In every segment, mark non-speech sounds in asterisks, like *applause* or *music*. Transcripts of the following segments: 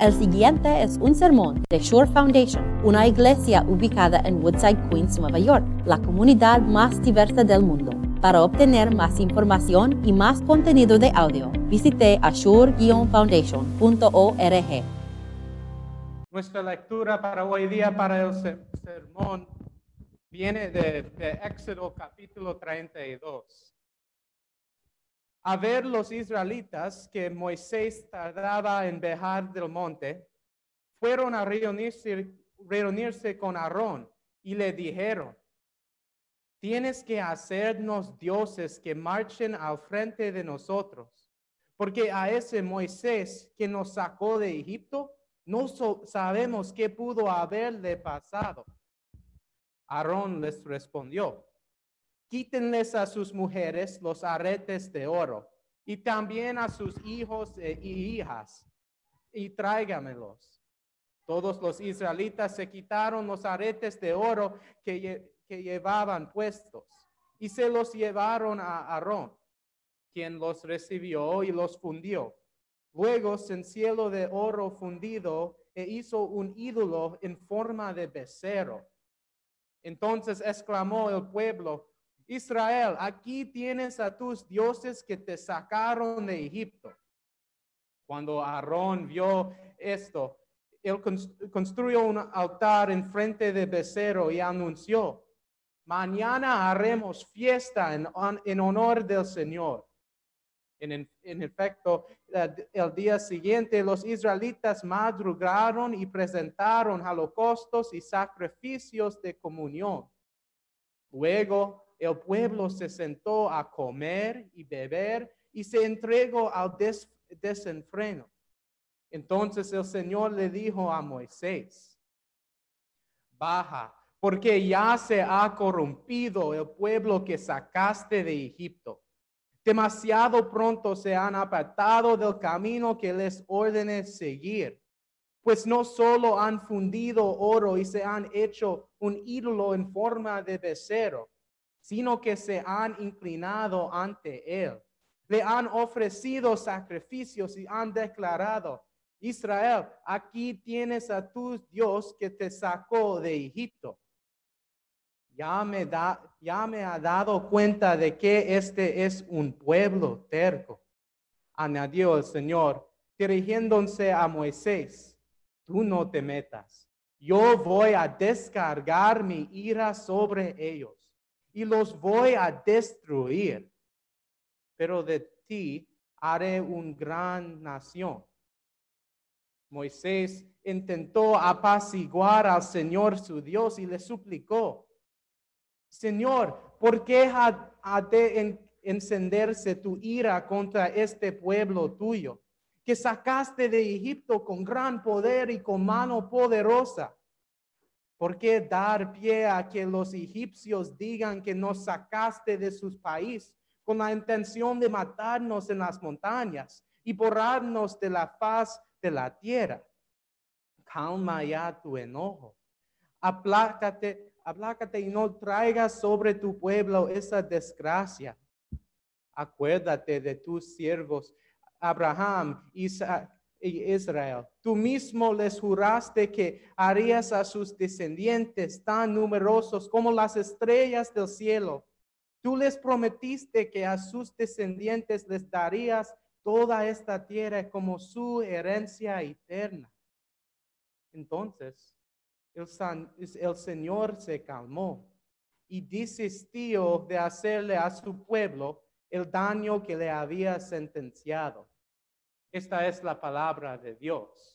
El siguiente es un sermón de Shore Foundation, una iglesia ubicada en Woodside, Queens, Nueva York, la comunidad más diversa del mundo. Para obtener más información y más contenido de audio, visite ashore-foundation.org. Nuestra lectura para hoy día, para el se- sermón, viene de Éxodo capítulo 32. A ver los israelitas que Moisés tardaba en bajar del monte, fueron a reunirse, con Aarón y le dijeron, tienes que hacernos dioses que marchen al frente de nosotros, porque a ese Moisés que nos sacó de Egipto, no sabemos qué pudo haberle pasado. Aarón les respondió, quítenles a sus mujeres los aretes de oro y también a sus hijos e- hijas y tráigamelos. Todos los israelitas se quitaron los aretes de oro que, que llevaban puestos y se los llevaron a Aarón, quien los recibió y los fundió. Luego cielo de oro fundido e hizo un ídolo en forma de becerro. Entonces exclamó el pueblo, Israel, aquí tienes a tus dioses que te sacaron de Egipto. Cuando Aarón vio esto, él cons- construyó un altar en frente de becerro y anunció, mañana haremos fiesta en, hon- en honor del Señor. En, en- efecto, el día siguiente los israelitas madrugaron y presentaron holocaustos y sacrificios de comunión. Luego el pueblo se sentó a comer y beber y se entregó al des- desenfreno. Entonces el Señor le dijo a Moisés, baja, porque ya se ha corrompido el pueblo que sacaste de Egipto. Demasiado pronto se han apartado del camino que les ordené seguir, pues no solo han fundido oro y se han hecho un ídolo en forma de becerro, sino que se han inclinado ante él. Le han ofrecido sacrificios y han declarado, Israel, aquí tienes a tu Dios que te sacó de Egipto. Ya me, da, ya me ha dado cuenta de que este es un pueblo terco, añadió el Señor, dirigiéndose a Moisés. Tú no te metas. Yo voy a descargar mi ira sobre ellos y los voy a destruir. Pero de ti haré una gran nación. Moisés intentó apaciguar al Señor su Dios y le suplicó, Señor, ¿por qué ha, de en- encenderse tu ira contra este pueblo tuyo, que sacaste de Egipto con gran poder y con mano poderosa? ¿Por qué dar pie a que los egipcios digan que nos sacaste de sus países con la intención de matarnos en las montañas y borrarnos de la faz de la tierra? Calma ya tu enojo. Aplácate, aplácate y no traigas sobre tu pueblo esa desgracia. Acuérdate de tus siervos Abraham, Isaac Israel. Tú mismo les juraste que harías a sus descendientes tan numerosos como las estrellas del cielo. Tú les prometiste que a sus descendientes les darías toda esta tierra como su herencia eterna. Entonces, el, el Señor se calmó y desistió de hacerle a su pueblo el daño que le había sentenciado. Esta es la palabra de Dios.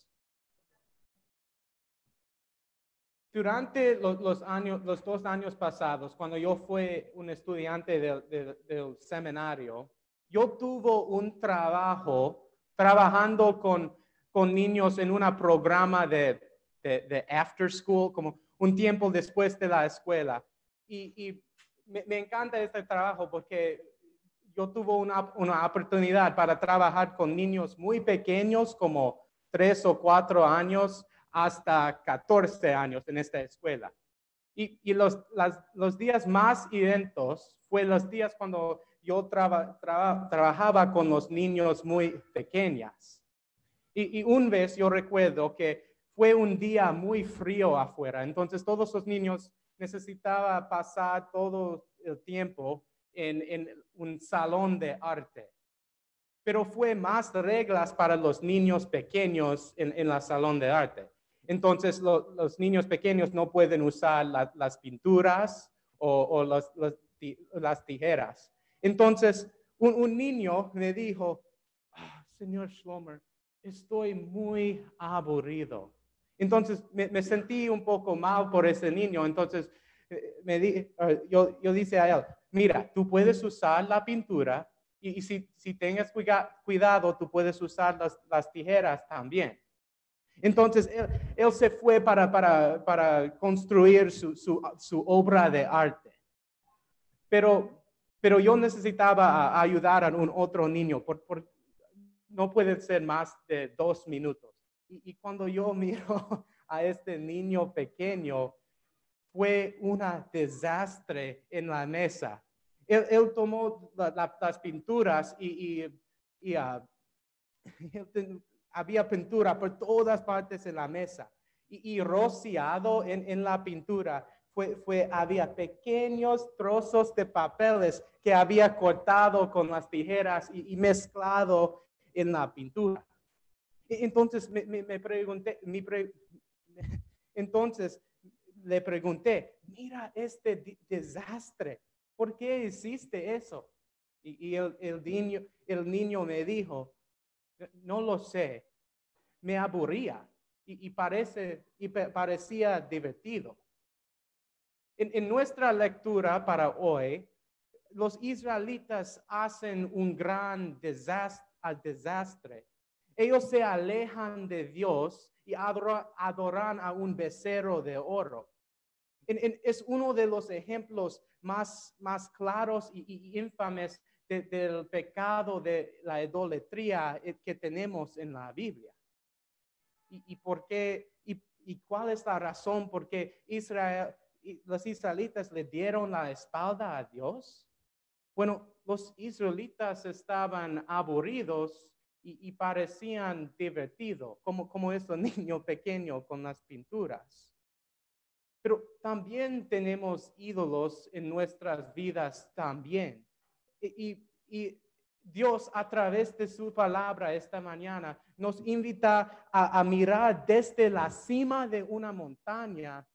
Durante lo- los, años, los dos años pasados, cuando yo fui un estudiante del, del- seminario, yo tuve un trabajo trabajando con, con niños en un programa de, de, after school, como un tiempo después de la escuela. Y, me encanta este trabajo porque yo tuve una, una oportunidad para trabajar con niños muy pequeños, como tres o cuatro años, hasta 14 años en esta escuela. Y, y los, las- los días más eventos fue los días cuando yo traba- traba- trabajaba con los niños muy pequeñas. Y, y un vez yo recuerdo que fue un día muy frío afuera, entonces todos los niños necesitaban pasar todo el tiempo en, en un salón de arte. Pero fue más reglas para los niños pequeños en, en la salón de arte. Entonces lo- los niños pequeños no pueden usar la- las pinturas o, o los- los las tijeras. Entonces un, un niño me dijo, "Ah, señor Schlomer, estoy muy aburrido. Entonces me, me sentí un poco mal por ese niño. Entonces eh, me di- eh, yo, yo dice a él, mira, tú puedes usar la pintura y, y si, si tengas cuida- cuidado, tú puedes usar las, las tijeras también. Entonces él, él se fue para, para, para construir su, su, su obra de arte. Pero, pero yo necesitaba ayudar a un otro niño, por, por- no puede ser más de dos minutos. Y, y cuando yo *laughs* miro a este niño pequeño, fue un desastre en la mesa. Él, tomó la- la- las pinturas y, ah, *laughs* había pintura por todas partes en la mesa. Y, rociado en, la pintura fue, había pequeños trozos de papeles que había cortado con las tijeras y, mezclado en la pintura. E- Entonces me, pregunté, *laughs* entonces le pregunté, mira este desastre, ¿por qué hiciste eso? Y, el, niño, me dijo, no lo sé, me aburría y, parece, y pa- parecía divertido. En, en nuestra lectura para hoy, los israelitas hacen un gran desastre. Ellos se alejan de Dios y adora- adoran a un becerro de oro. Es uno de los ejemplos más, claros y, infames de- del pecado de la idolatría eh, que tenemos en la Biblia. ¿Y, y por qué? Y, y cuál es la razón por qué Israel, los israelitas le dieron la espalda a Dios? Bueno, los israelitas estaban aburridos y, parecían divertidos, como, como *laughs* niño pequeño con las pinturas. Pero también tenemos ídolos en nuestras vidas también. Y, y- Dios a través de su palabra esta mañana nos invita a, mirar desde la cima de una montaña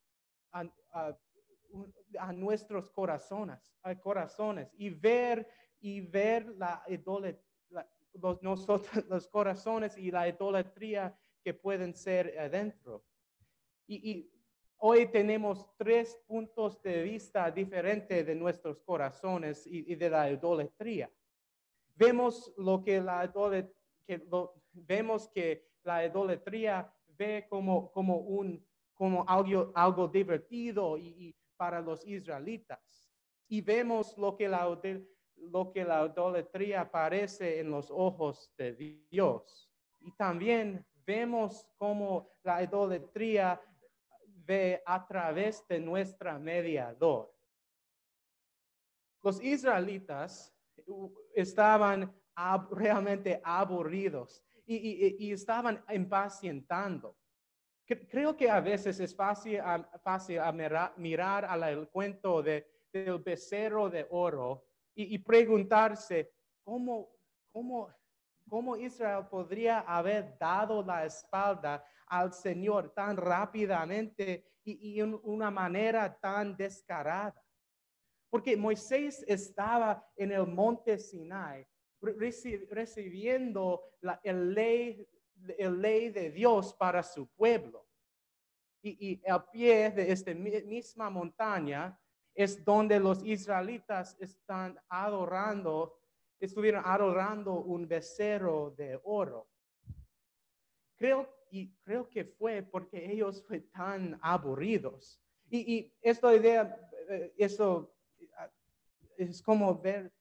a, a- nuestros corazones, a corazones y ver y ver la idolatría, los, nosotros, los corazones y la idolatría que pueden ser adentro. Y hoy tenemos tres puntos de vista diferentes de nuestros corazones y, de la idolatría. Vemos lo que la idolatría ve como, algo, divertido y, para los israelitas. Y vemos lo que, la, lo que la idolatría parece en los ojos de Dios. Y también vemos cómo la idolatría ve a través de nuestra mediador. Los israelitas estaban ab- realmente aburridos y, y- y estaban impacientando. Cre- Creo que a veces es fácil, fácil mirar al cuento de, del becerro de oro y, y preguntarse cómo, cómo, cómo Israel podría haber dado la espalda al Señor tan rápidamente y, y en una manera tan descarada. Porque Moisés estaba en el monte Sinai re- reci- recibiendo la el ley, el ley de Dios para su pueblo. Y, y al pie de esta mi- misma montaña es donde los israelitas están adorando, estuvieron adorando un becerro de oro. Creo, creo que fue porque ellos *laughs* fue tan aburridos. Y, y esta idea, eh, eso ah, es como ver,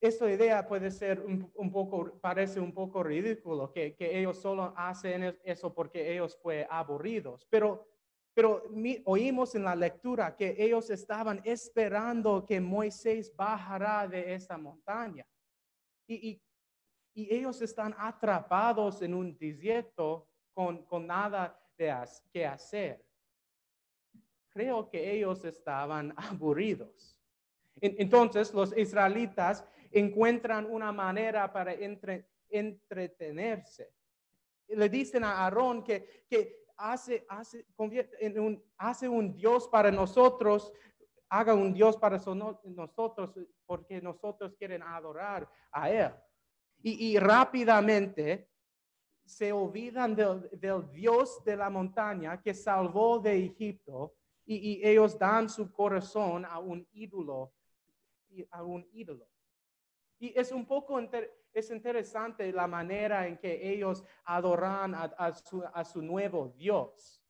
esta idea puede ser un, un poco, parece un poco ridículo, que, que ellos solo hacen es- eso porque ellos fue aburridos. Pero, pero mi- oímos en la lectura que ellos estaban esperando que Moisés bajara de esa montaña. Y, y ellos están atrapados en un desierto con, con nada de as- que hacer. Creo que ellos estaban *laughs* aburridos. En- Entonces los israelitas encuentran una manera para entre- entretenerse. Le dicen a Aarón que, que hace, hace, convierte en un, hace un Dios para nosotros, haga un Dios para so- nosotros, porque nosotros quieren adorar a Él. Y, y rápidamente se olvidan del, del Dios de la montaña que salvó de Egipto y, y ellos dan su corazón a un ídolo, a un ídolo. Y es un poco es interesante la manera en que ellos adoran a, su, nuevo Dios.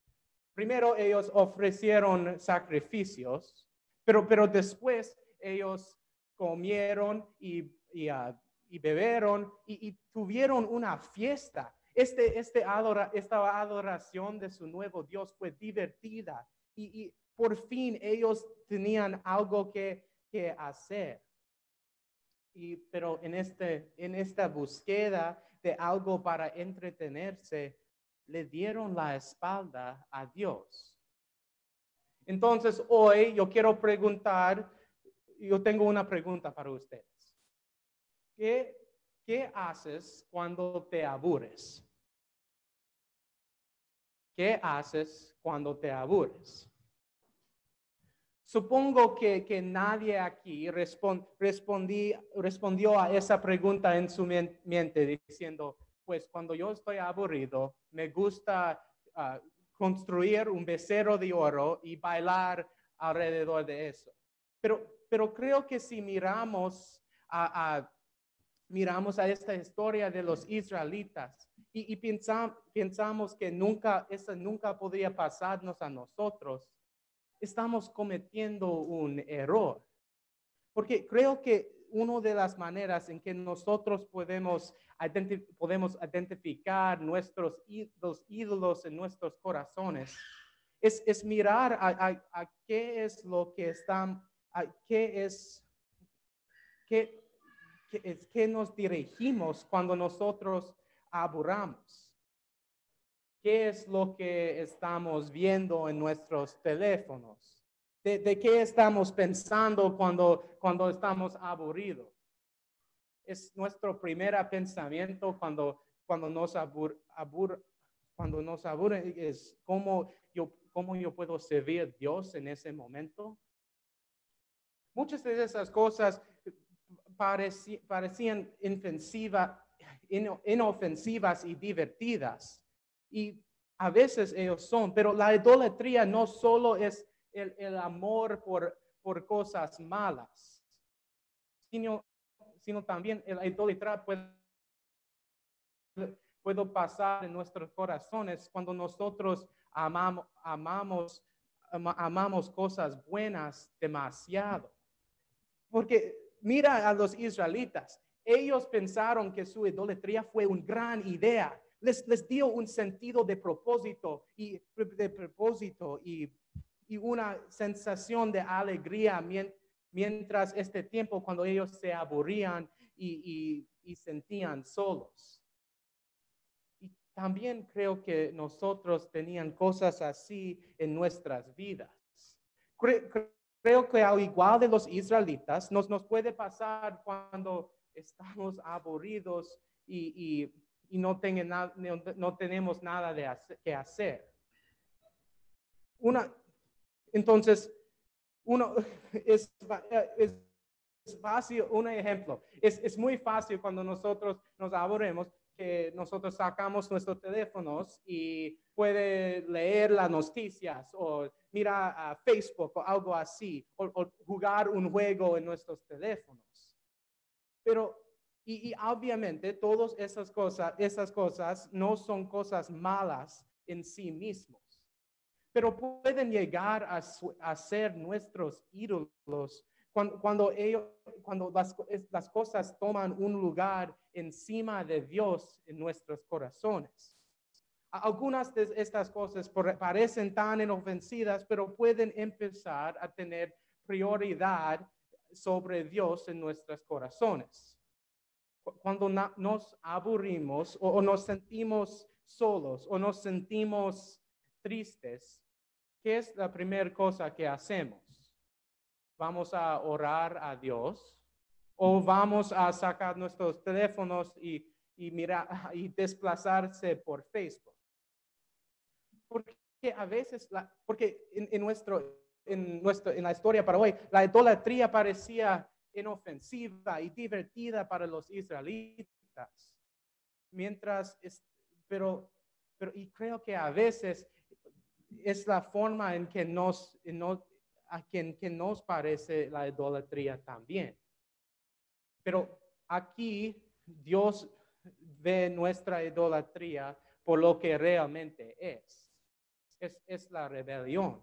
Primero ellos ofrecieron sacrificios, pero, pero después ellos comieron y, y, ah, y bebieron y, y tuvieron una fiesta. Este, este esta adoración de su nuevo Dios fue divertida y por fin ellos tenían algo que, que hacer. Y, pero en, este, en esta búsqueda de algo para entretenerse, le dieron la espalda a Dios. Entonces, hoy yo quiero preguntar, yo tengo una pregunta para ustedes. ¿Qué, qué haces cuando te aburres? ¿Qué haces cuando te aburres? Supongo que, que nadie aquí respon- respondí- respondió a esa pregunta en su mente diciendo, pues cuando yo estoy aburrido, me gusta ah, construir un becerro de oro y bailar alrededor de eso. Pero, pero creo que si miramos a, miramos a esta historia de los israelitas y, y pensam- pensamos que nunca, eso nunca podría pasarnos a nosotros, estamos cometiendo un error. Porque creo que una de las maneras en que nosotros podemos, podemos identificar nuestros ídolos en nuestros corazones es, es mirar a, a- qué es lo que están, a qué es, qué, qué es que nos dirigimos cuando nosotros aburramos. ¿Qué es lo que estamos viendo en nuestros teléfonos? ¿De, de qué estamos pensando cuando, cuando estamos aburridos? Es nuestro primer pensamiento cuando, cuando nos abur, abur- cuando nos aburre, es cómo yo, cómo yo puedo servir a Dios en ese momento. Muchas de esas cosas parecían inofensiva- ino- inofensivas y divertidas. Y a veces ellos son, pero la idolatría no solo es el, el amor por, por cosas malas, sino, sino también la idolatría puede, puede pasar en nuestros corazones cuando nosotros amamos, amamos, ama- amamos cosas buenas demasiado. Porque mira a los israelitas, ellos pensaron que su idolatría fue una gran idea. Les, dio un sentido de propósito y de propósito y, y una sensación de alegría mien- mientras este tiempo cuando ellos se aburrían y, y- sentían solos. Y también creo que nosotros tenían cosas así en nuestras vidas. Cre- cre- creo que al igual de los israelitas, nos, nos puede pasar cuando estamos aburridos y- y no, tenga na- no, no tenemos nada de hacer- que hacer. Una, entonces, uno es, *laughs* es, es fácil, un ejemplo, es, es muy fácil cuando nosotros nos aburremos que nosotros sacamos nuestros teléfonos y puede leer las noticias o mira a Facebook o algo así, o, o jugar un juego en nuestros teléfonos. Pero, y, obviamente todas esas cosas, esas cosas no son cosas malas en sí mismos, pero pueden llegar a, ser nuestros ídolos cuando, ellos, cuando las, las cosas toman un lugar encima de Dios en nuestros corazones. Algunas de estas cosas parecen tan inofensivas, pero pueden empezar a tener prioridad sobre Dios en nuestros corazones. Cu- cuando nos aburrimos o, o nos sentimos solos o nos sentimos tristes, ¿qué es la primera cosa que hacemos? ¿Vamos a orar a Dios o vamos a sacar nuestros teléfonos y, y mirar *laughs* y desplazarse por Facebook? Porque a veces, la- porque en, en nuestro, en, nuestro, en la historia para hoy, la idolatría parecía inofensiva y divertida para los israelitas. Mientras, es- pero, pero, y creo que a veces es la forma en que nos, no- a quien que nos parece la idolatría también. Pero aquí Dios ve nuestra idolatría por lo que realmente es. Es, es la rebelión.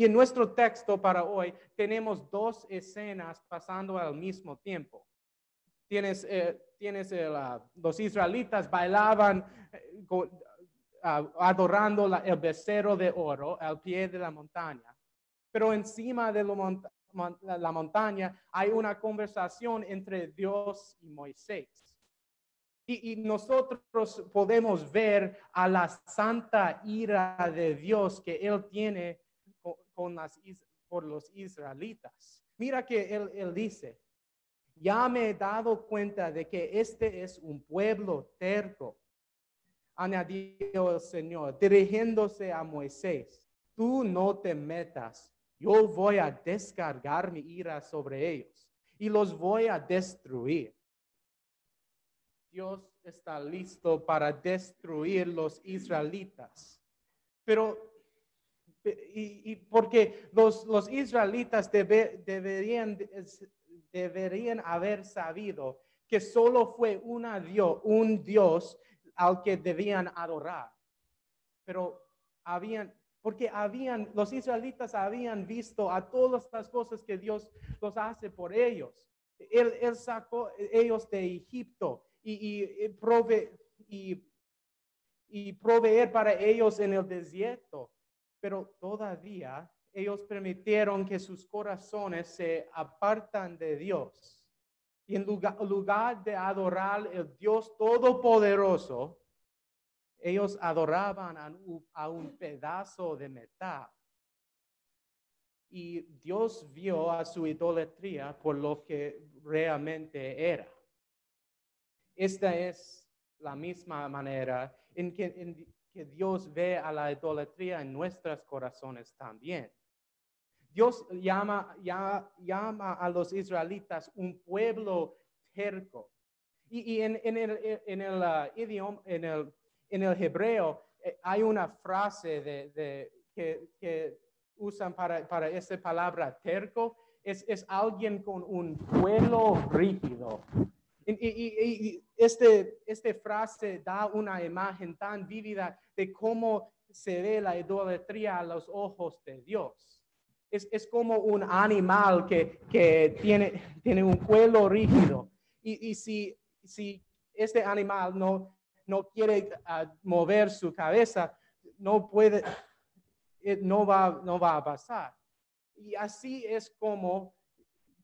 Y en nuestro texto para hoy tenemos dos escenas pasando al mismo tiempo. Tienes, eh, tienes el, ah, los israelitas bailaban eh, ah, adorando el becerro de oro al pie de la montaña. Pero encima de la montaña hay una conversación entre Dios y Moisés. Y nosotros podemos ver a la santa ira de Dios que Él tiene con, las, por los israelitas. Mira que él, él dice, ya me he dado cuenta de que este es un pueblo terco, añadió el Señor, dirigiéndose a Moisés, tú no te metas, yo voy a descargar mi ira sobre ellos y los voy a destruir. Dios está listo para destruir los israelitas. Pero, y, porque los, los israelitas debe- deberían, deberían haber sabido que solo fue una Dios, un Dios al que debían adorar. Pero habían, porque habían, los israelitas habían visto a todas las cosas que Dios los hace por ellos. Él, él sacó ellos de Egipto y, y, y prove- y- y proveer para ellos en el desierto. Pero todavía ellos permitieron que sus corazones se apartan de Dios. Y en lugar, de adorar el Dios Todopoderoso, ellos adoraban a un, pedazo de metal. Y Dios vio a su idolatría por lo que realmente era. Esta es la misma manera en que, que Dios ve a la idolatría en nuestros corazones también. Dios llama, a los israelitas un pueblo terco. Y, en, el, ah, idioma, en el, en el hebreo eh, hay una frase de, que usan para, para esa palabra terco. Es, es alguien con un pueblo rígido. Y, y- y- este, este frase da una imagen tan vívida de cómo se ve la idolatría a los ojos de Dios. Es, es como un animal que, que tiene, tiene un cuello rígido. Y, y si, si este animal no, no quiere ah, mover su cabeza, no puede, eh, no va, no va a pasar. Y así es como,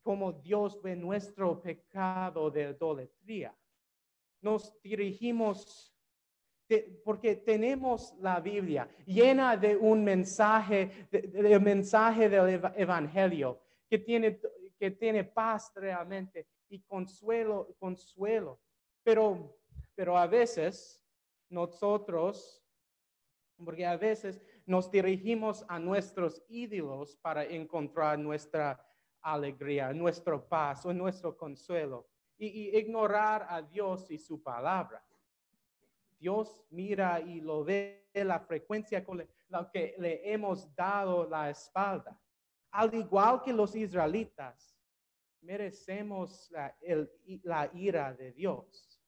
como Dios ve nuestro pecado de idolatría. Nos dirigimos porque tenemos la Biblia llena de un mensaje, de- de- del mensaje del eva- evangelio que tiene, que tiene paz realmente y consuelo, consuelo. Pero, pero a veces nosotros, porque a veces nos dirigimos a nuestros ídolos para encontrar nuestra alegría, nuestro paz o nuestro consuelo y, ignorar a Dios y su palabra. Dios mira y lo ve la frecuencia con la que le hemos dado la espalda. Al igual que los israelitas, merecemos la, el- la ira de Dios.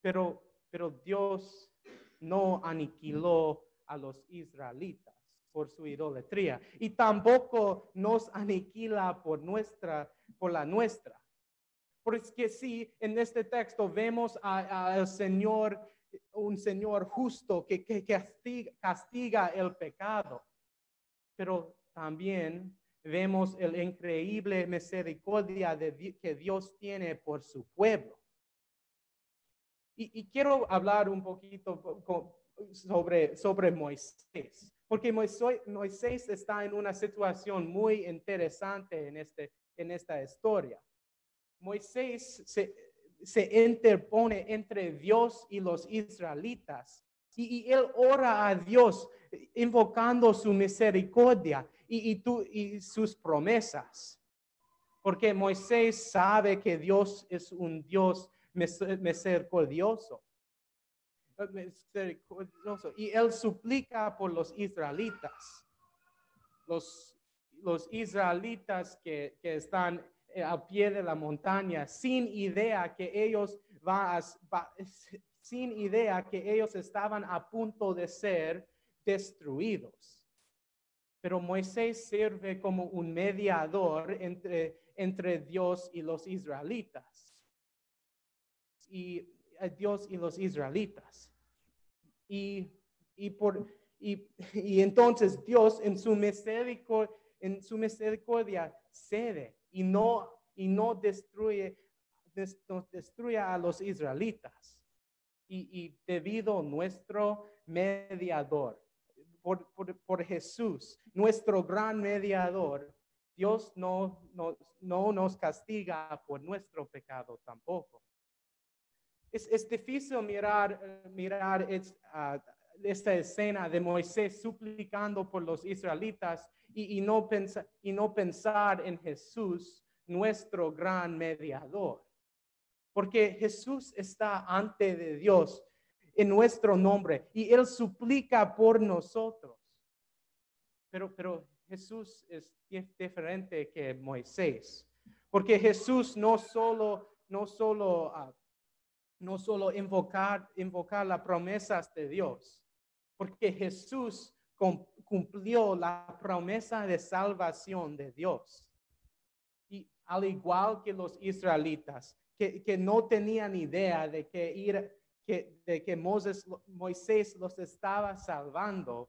Pero, pero Dios no aniquiló a los israelitas por su idolatría y tampoco nos aniquila por nuestra, por la nuestra. Porque sí, en este texto vemos al Señor, un Señor justo que, castiga, el pecado, pero también vemos el increíble misericordia de que Dios tiene por su pueblo. Y, y quiero hablar un poquito sobre, sobre Moisés, porque Moisés, está en una situación muy interesante en, este, en esta historia. Moisés se, se interpone entre Dios y los israelitas y, y él ora a Dios invocando su misericordia y, y, tú- y sus promesas. Porque Moisés sabe que Dios es un Dios mis- misericordioso. Misericordioso. Y él suplica por los israelitas. Los, los israelitas que, que están eh, al pie de la montaña sin idea que ellos va a- *laughs* sin idea que ellos estaban a punto de ser destruidos. Pero Moisés sirve como un mediador entre, entre Dios y los israelitas. Y Dios y los israelitas. Y, y, por, y, y entonces Dios en su misericordia, en su misericordia cede y no, y no destruye, des- no destruye a los israelitas. Y, y debido a nuestro mediador, por, por- por Jesús, nuestro gran mediador, Dios no, no, no nos castiga por nuestro pecado tampoco. Es, es difícil mirar, eh, mirar es- ah, esta escena de Moisés suplicando por los israelitas y, y no pensa- y no pensar en Jesús, nuestro gran mediador. Porque Jesús está ante de Dios en nuestro nombre y Él suplica por nosotros. Pero, pero Jesús es dif- diferente que Moisés, porque Jesús no solo, no solo, ah, no solo invocar, invocar las promesas de Dios, porque Jesús cum- cumplió la promesa de salvación de Dios. Y al igual que los israelitas, que, que no tenían idea de que, ir, que, de que Moses- Moisés los estaba salvando,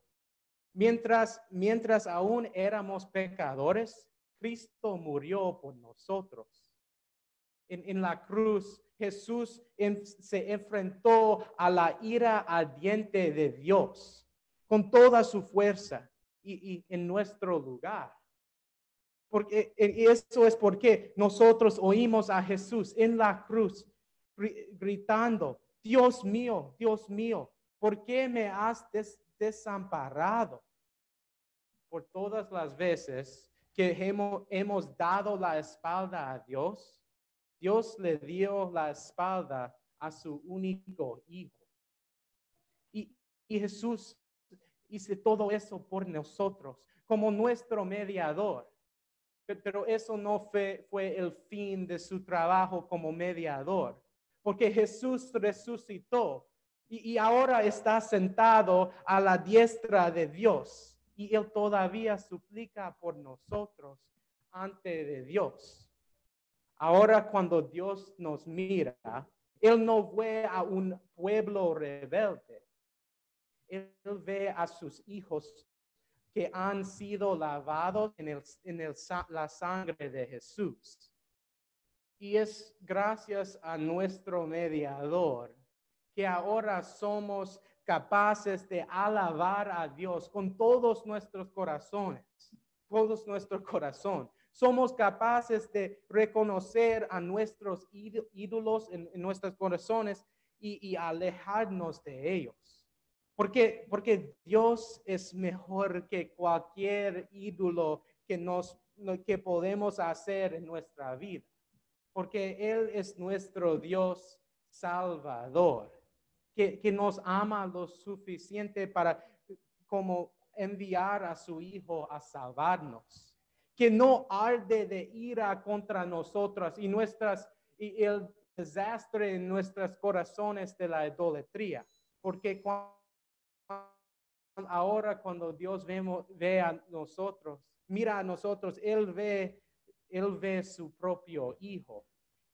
mientras, mientras aún éramos pecadores, Cristo murió por nosotros. En, en la cruz, Jesús se enfrentó a la ira ardiente de Dios con toda su fuerza y, en nuestro lugar. Porque y eso es porque nosotros oímos a Jesús en la cruz gri- gritando, Dios mío, Dios mío, ¿por qué me has des- desamparado? Por todas las veces que hemos, hemos dado la espalda a Dios, Dios le dio la espalda a su único hijo. Y, y Jesús hizo todo eso por nosotros como nuestro mediador. Pe- Pero eso no fue, fue el fin de su trabajo como mediador, porque Jesús resucitó y, y ahora está sentado a la diestra de Dios y Él todavía suplica por nosotros ante de Dios. Ahora cuando Dios nos mira, Él no ve a un pueblo rebelde. Él ve a sus hijos que han sido lavados en, la sangre de Jesús. Y es gracias a nuestro mediador que ahora somos capaces de alabar a Dios con todos nuestros corazones, todos nuestro corazón. Somos capaces de reconocer a nuestros ído- ídolos en, nuestros corazones y, y alejarnos de ellos. Porque, porque Dios es mejor que cualquier ídolo que, nos, no- que podemos hacer en nuestra vida. Porque Él es nuestro Dios salvador, que, que nos ama lo suficiente para como enviar a su Hijo a salvarnos. Que no arde de ira contra nosotras y nuestras y el desastre en nuestros corazones de la idolatría. Porque cuando ahora cuando Dios vemos, ve a nosotros, mira a nosotros, Él ve, Él ve su propio Hijo,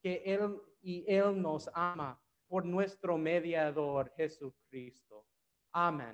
que Él y Él nos ama por nuestro mediador Jesucristo. Amén.